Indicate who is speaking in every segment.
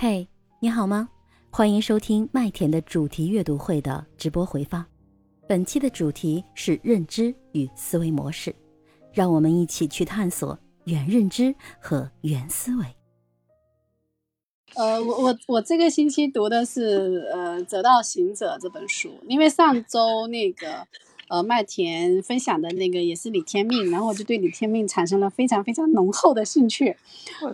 Speaker 1: 嘿，你好吗？欢迎收听麦田的主题阅读会的直播回放。本期的主题是认知与思维模式，让我们一起去探索原认知和原思维。
Speaker 2: 呃，我我我这个星期读的是呃《择道行者》这本书，因为上周那个。呃，麦田分享的那个也是李天命，然后我就对李天命产生了非常非常浓厚的兴趣，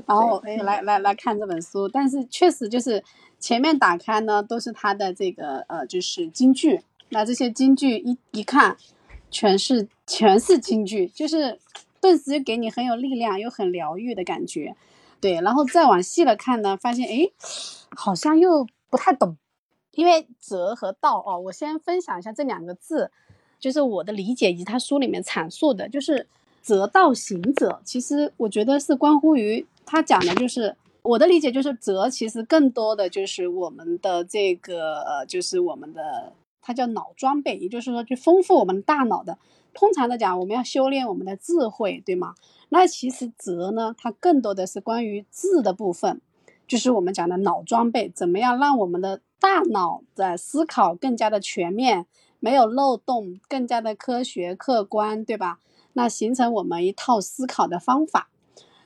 Speaker 2: 然后哎，来来来看这本书，但是确实就是前面打开呢都是他的这个呃就是京剧，那这些京剧一一看，全是全是京剧，就是顿时就给你很有力量又很疗愈的感觉，对，然后再往细了看呢，发现哎，好像又不太懂，因为哲和道哦，我先分享一下这两个字。就是我的理解以及他书里面阐述的，就是择道行者，其实我觉得是关乎于他讲的，就是我的理解就是择，其实更多的就是我们的这个呃，就是我们的它叫脑装备，也就是说去丰富我们大脑的。通常的讲，我们要修炼我们的智慧，对吗？那其实择呢，它更多的是关于智的部分，就是我们讲的脑装备，怎么样让我们的大脑在思考更加的全面。没有漏洞，更加的科学客观，对吧？那形成我们一套思考的方法，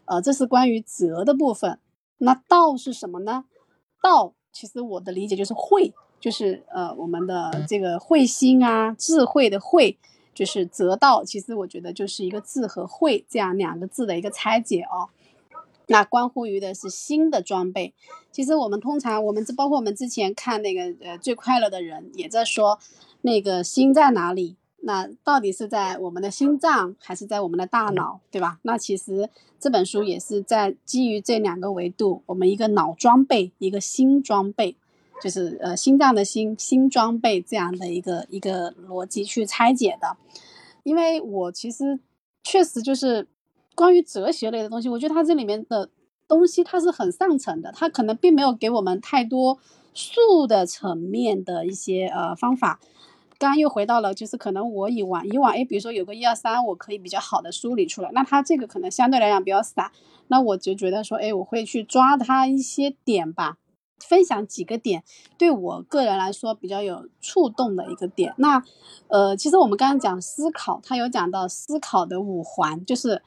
Speaker 2: 呃，这是关于哲的部分。那道是什么呢？道其实我的理解就是慧，就是呃我们的这个慧心啊，智慧的慧，就是哲道。其实我觉得就是一个智和慧这样两个字的一个拆解哦。那关乎于的是新的装备。其实我们通常，我们这包括我们之前看那个呃最快乐的人也在说。那个心在哪里？那到底是在我们的心脏，还是在我们的大脑，对吧？那其实这本书也是在基于这两个维度，我们一个脑装备，一个心装备，就是呃心脏的心心装备这样的一个一个逻辑去拆解的。因为我其实确实就是关于哲学类的东西，我觉得它这里面的东西它是很上层的，它可能并没有给我们太多术的层面的一些呃方法。刚刚又回到了，就是可能我以往以往，哎，比如说有个一二三，我可以比较好的梳理出来。那它这个可能相对来讲比较散，那我就觉得说，哎，我会去抓它一些点吧，分享几个点，对我个人来说比较有触动的一个点。那，呃，其实我们刚刚讲思考，它有讲到思考的五环，就是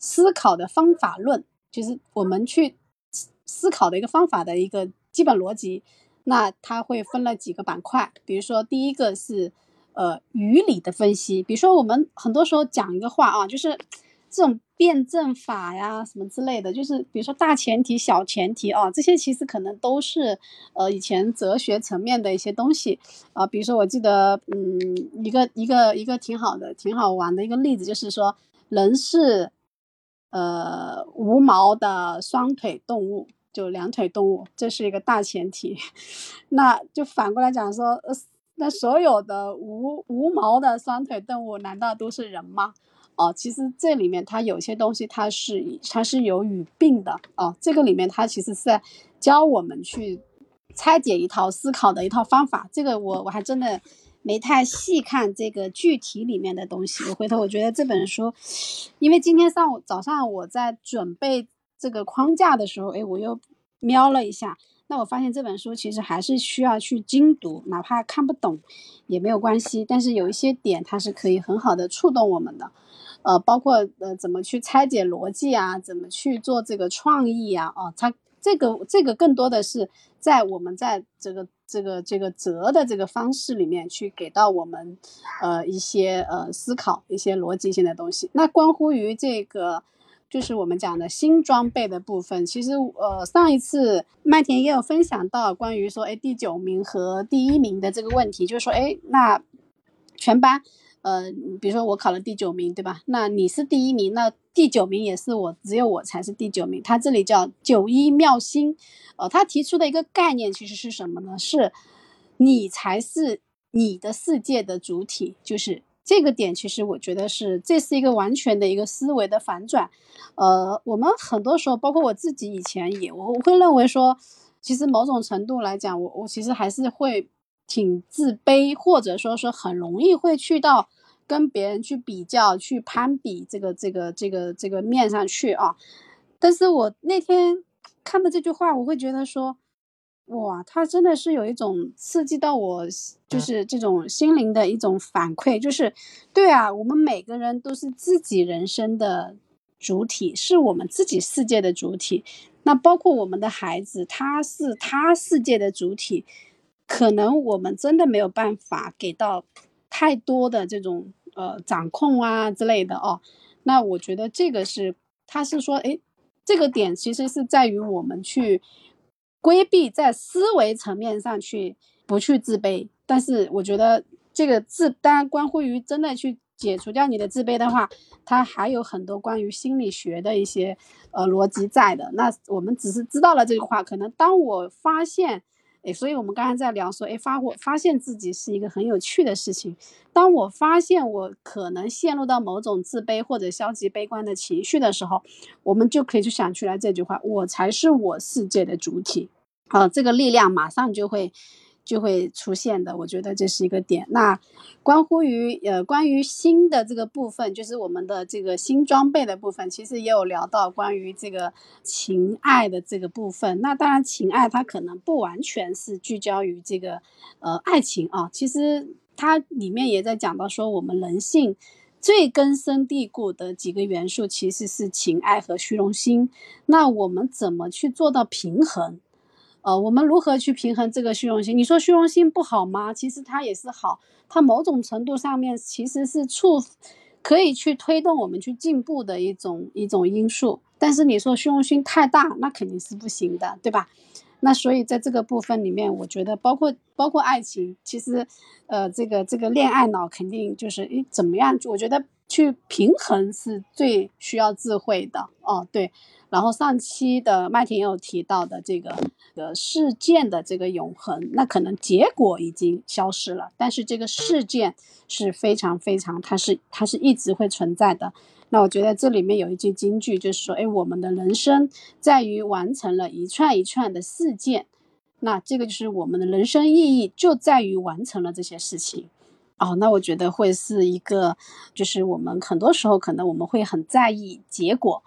Speaker 2: 思考的方法论，就是我们去思考的一个方法的一个基本逻辑。那它会分了几个板块，比如说第一个是，呃，语理的分析。比如说我们很多时候讲一个话啊，就是这种辩证法呀什么之类的，就是比如说大前提、小前提啊，这些其实可能都是呃以前哲学层面的一些东西啊。比如说我记得，嗯，一个一个一个挺好的、挺好玩的一个例子，就是说人是呃无毛的双腿动物。就两腿动物，这是一个大前提。那就反过来讲说，呃，那所有的无无毛的双腿动物，难道都是人吗？哦，其实这里面它有些东西，它是它是有语病的哦。这个里面它其实是在教我们去拆解一套思考的一套方法。这个我我还真的没太细看这个具体里面的东西。我回头我觉得这本书，因为今天上午早上我在准备。这个框架的时候，哎，我又瞄了一下，那我发现这本书其实还是需要去精读，哪怕看不懂也没有关系。但是有一些点它是可以很好的触动我们的，呃，包括呃怎么去拆解逻辑啊，怎么去做这个创意啊，哦，它这个这个更多的是在我们在这个这个这个折的这个方式里面去给到我们呃一些呃思考一些逻辑性的东西。那关乎于这个。就是我们讲的新装备的部分，其实呃上一次麦田也有分享到关于说，哎第九名和第一名的这个问题，就是说，哎那全班，呃比如说我考了第九名，对吧？那你是第一名，那第九名也是我，只有我才是第九名。他这里叫九一妙心，呃他提出的一个概念其实是什么呢？是，你才是你的世界的主体，就是。这个点其实我觉得是，这是一个完全的一个思维的反转。呃，我们很多时候，包括我自己以前也，我我会认为说，其实某种程度来讲，我我其实还是会挺自卑，或者说是很容易会去到跟别人去比较、去攀比这个这个这个这个面上去啊。但是我那天看到这句话，我会觉得说，哇，他真的是有一种刺激到我，就是这种心灵的一种反馈，就是对啊，我们每个人都是自己人生的主体，是我们自己世界的主体。那包括我们的孩子，他是他世界的主体，可能我们真的没有办法给到太多的这种呃掌控啊之类的哦。那我觉得这个是，他是说，诶，这个点其实是在于我们去规避在思维层面上去不去自卑，但是我觉得这个自当然关乎于真的去。解除掉你的自卑的话，它还有很多关于心理学的一些呃逻辑在的。那我们只是知道了这句话，可能当我发现，哎，所以我们刚才在聊说，哎，发我发现自己是一个很有趣的事情。当我发现我可能陷入到某种自卑或者消极悲观的情绪的时候，我们就可以去想出来这句话：我才是我世界的主体。啊，这个力量马上就会。就会出现的，我觉得这是一个点。那关乎于呃，关于新的这个部分，就是我们的这个新装备的部分，其实也有聊到关于这个情爱的这个部分。那当然，情爱它可能不完全是聚焦于这个呃爱情啊，其实它里面也在讲到说，我们人性最根深蒂固的几个元素其实是情爱和虚荣心。那我们怎么去做到平衡？呃，我们如何去平衡这个虚荣心？你说虚荣心不好吗？其实它也是好，它某种程度上面其实是促，可以去推动我们去进步的一种一种因素。但是你说虚荣心太大，那肯定是不行的，对吧？那所以在这个部分里面，我觉得包括包括爱情，其实，呃，这个这个恋爱脑肯定就是诶怎么样？我觉得去平衡是最需要智慧的哦，对。然后上期的麦田也有提到的这个呃事件的这个永恒，那可能结果已经消失了，但是这个事件是非常非常，它是它是一直会存在的。那我觉得这里面有一句金句，就是说，哎，我们的人生在于完成了一串一串的事件，那这个就是我们的人生意义就在于完成了这些事情。哦，那我觉得会是一个，就是我们很多时候可能我们会很在意结果。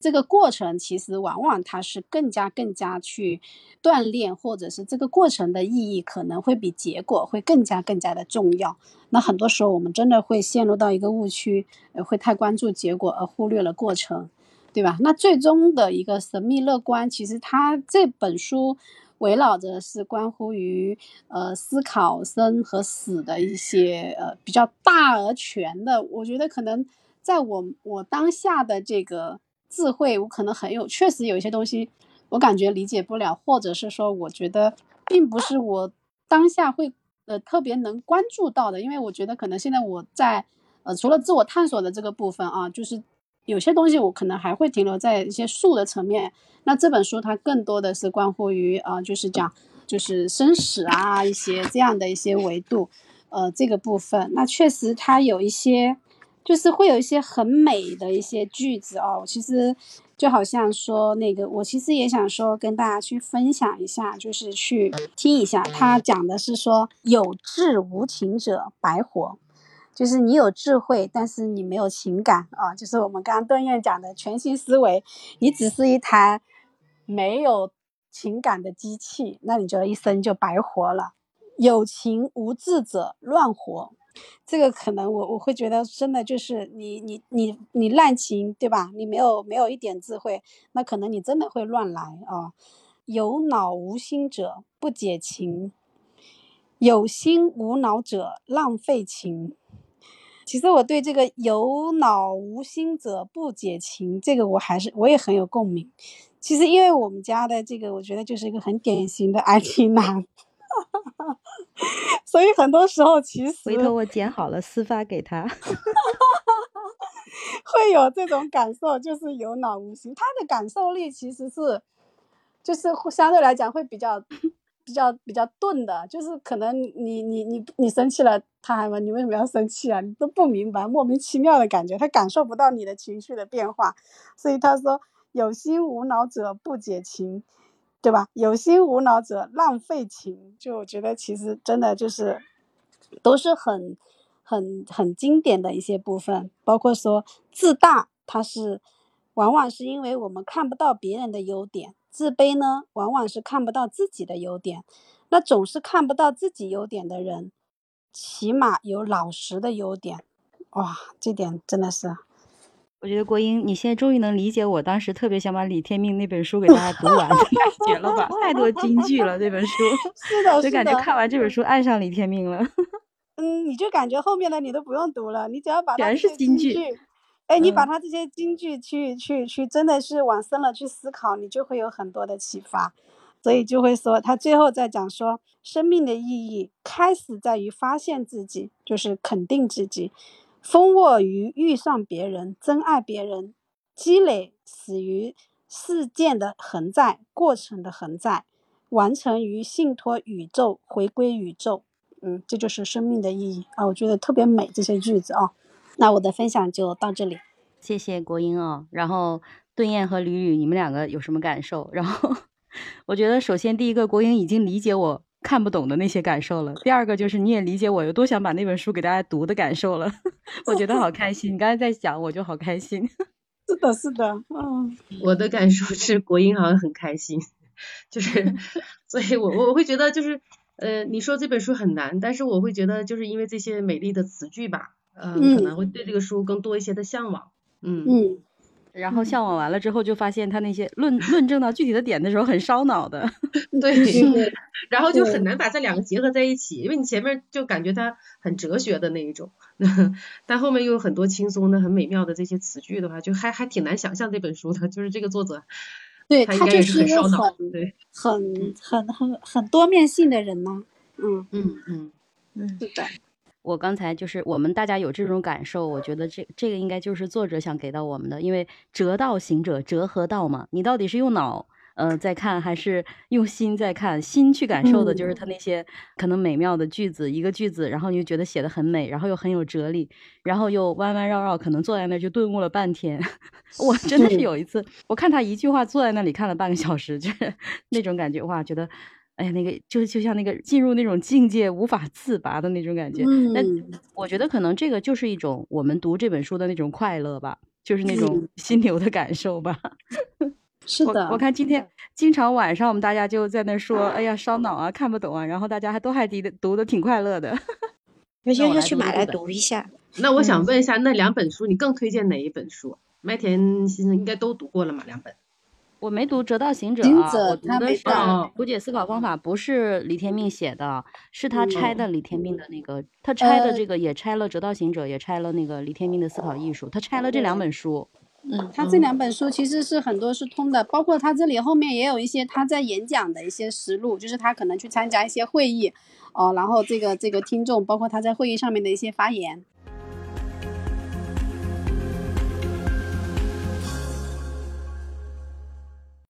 Speaker 2: 这个过程其实往往它是更加更加去锻炼，或者是这个过程的意义可能会比结果会更加更加的重要。那很多时候我们真的会陷入到一个误区，会太关注结果而忽略了过程，对吧？那最终的一个神秘乐观，其实它这本书围绕着是关乎于呃思考生和死的一些呃比较大而全的。我觉得可能在我我当下的这个。智慧，我可能很有，确实有一些东西，我感觉理解不了，或者是说，我觉得并不是我当下会呃特别能关注到的，因为我觉得可能现在我在呃除了自我探索的这个部分啊，就是有些东西我可能还会停留在一些术的层面。那这本书它更多的是关乎于啊，就是讲就是生死啊一些这样的一些维度，呃这个部分，那确实它有一些。就是会有一些很美的一些句子哦，其实就好像说那个，我其实也想说跟大家去分享一下，就是去听一下，他讲的是说有志无情者白活，就是你有智慧，但是你没有情感啊，就是我们刚刚邓燕讲的全新思维，你只是一台没有情感的机器，那你就一生就白活了。有情无智者乱活。这个可能我我会觉得真的就是你你你你滥情对吧？你没有没有一点智慧，那可能你真的会乱来啊。有脑无心者不解情，有心无脑者浪费情。其实我对这个有脑无心者不解情，这个我还是我也很有共鸣。其实因为我们家的这个，我觉得就是一个很典型的 IT 男。所以很多时候，其实
Speaker 1: 回头我剪好了私发给他，
Speaker 2: 会有这种感受，就是有脑无心。他的感受力其实是，就是相对来讲会比较、比较、比较钝的。就是可能你、你、你、你生气了，他还问你为什么要生气啊？你都不明白，莫名其妙的感觉，他感受不到你的情绪的变化。所以他说：“有心无脑者不解情。”对吧？有心无脑者浪费情，就我觉得其实真的就是，都是很、很、很经典的一些部分。包括说自大，它是往往是因为我们看不到别人的优点，自卑呢，往往是看不到自己的优点。那总是看不到自己优点的人，起码有老实的优点。哇，这点真的是。
Speaker 1: 我觉得国英，你现在终于能理解我当时特别想把李天命那本书给大家读完的感觉了吧？太多金句了，这本书。
Speaker 2: 是的，
Speaker 1: 就感觉看完这本书爱上李天命了。
Speaker 2: 嗯，你就感觉后面的你都不用读了，你只要把
Speaker 1: 全是金句。
Speaker 2: 哎，你把他这些金句去去去，真的是往深了去思考，你就会有很多的启发。所以就会说，他最后在讲说，生命的意义开始在于发现自己，就是肯定自己。丰沃于遇上别人，真爱别人，积累始于事件的恒在，过程的恒在，完成于信托宇宙，回归宇宙。嗯，这就是生命的意义啊！我觉得特别美这些句子啊。那我的分享就到这里，
Speaker 1: 谢谢国英啊。然后顿燕和吕吕，你们两个有什么感受？然后 我觉得，首先第一个，国英已经理解我。看不懂的那些感受了。第二个就是你也理解我有多想把那本书给大家读的感受了。我觉得好开心，你刚才在讲，我就好开心。
Speaker 2: 是的，是的，嗯。
Speaker 3: 我的感受是国英好像很开心，就是，所以我我会觉得就是，呃，你说这本书很难，但是我会觉得就是因为这些美丽的词句吧，呃，可能会对这个书更多一些的向往。嗯。
Speaker 2: 嗯。
Speaker 1: 然后向往完了之后，就发现他那些论论证到具体的点的时候很烧脑的，
Speaker 3: 对，然后就很难把这两个结合在一起，因为你前面就感觉他很哲学的那一种，但后面又有很多轻松的、很美妙的这些词句的话，就还还挺难想象这本书的，就是这个作者，
Speaker 2: 对他
Speaker 3: 就是
Speaker 2: 很
Speaker 3: 烧脑，对，
Speaker 2: 很很很很多面性的人呢，
Speaker 3: 嗯。嗯嗯。
Speaker 2: 嗯，是的。
Speaker 1: 我刚才就是我们大家有这种感受，我觉得这这个应该就是作者想给到我们的，因为折道行者折合道嘛？你到底是用脑呃在看，还是用心在看？心去感受的就是他那些可能美妙的句子，一个句子，然后你就觉得写的很美，然后又很有哲理，然后又弯弯绕绕，可能坐在那就顿悟了半天。我真的是有一次，我看他一句话，坐在那里看了半个小时，就是那种感觉，哇，觉得。哎呀，那个就就像那个进入那种境界无法自拔的那种感觉。嗯，那我觉得可能这个就是一种我们读这本书的那种快乐吧，就是那种心流的感受吧。
Speaker 2: 是的，
Speaker 1: 我看今天经常晚上我们大家就在那说，哎呀烧脑啊，看不懂啊，然后大家还都还读的读的挺快乐的。
Speaker 4: 回去要去买来读一下。
Speaker 3: 那我想问一下，那两本书你更推荐哪一本书？麦田先生应该都读过了嘛，两本。
Speaker 1: 我没读《折道行者》，啊我读的是《图解思考方法》，不是李天命写的，是他拆的李天命的那个，他拆的这个也拆了《折道行者》，也拆了那个李天命的思考艺术，他拆了这两本书。
Speaker 2: 嗯，他这两本书其实是很多是通的，包括他这里后面也有一些他在演讲的一些实录，就是他可能去参加一些会议，哦，然后这个这个听众，包括他在会议上面的一些发言，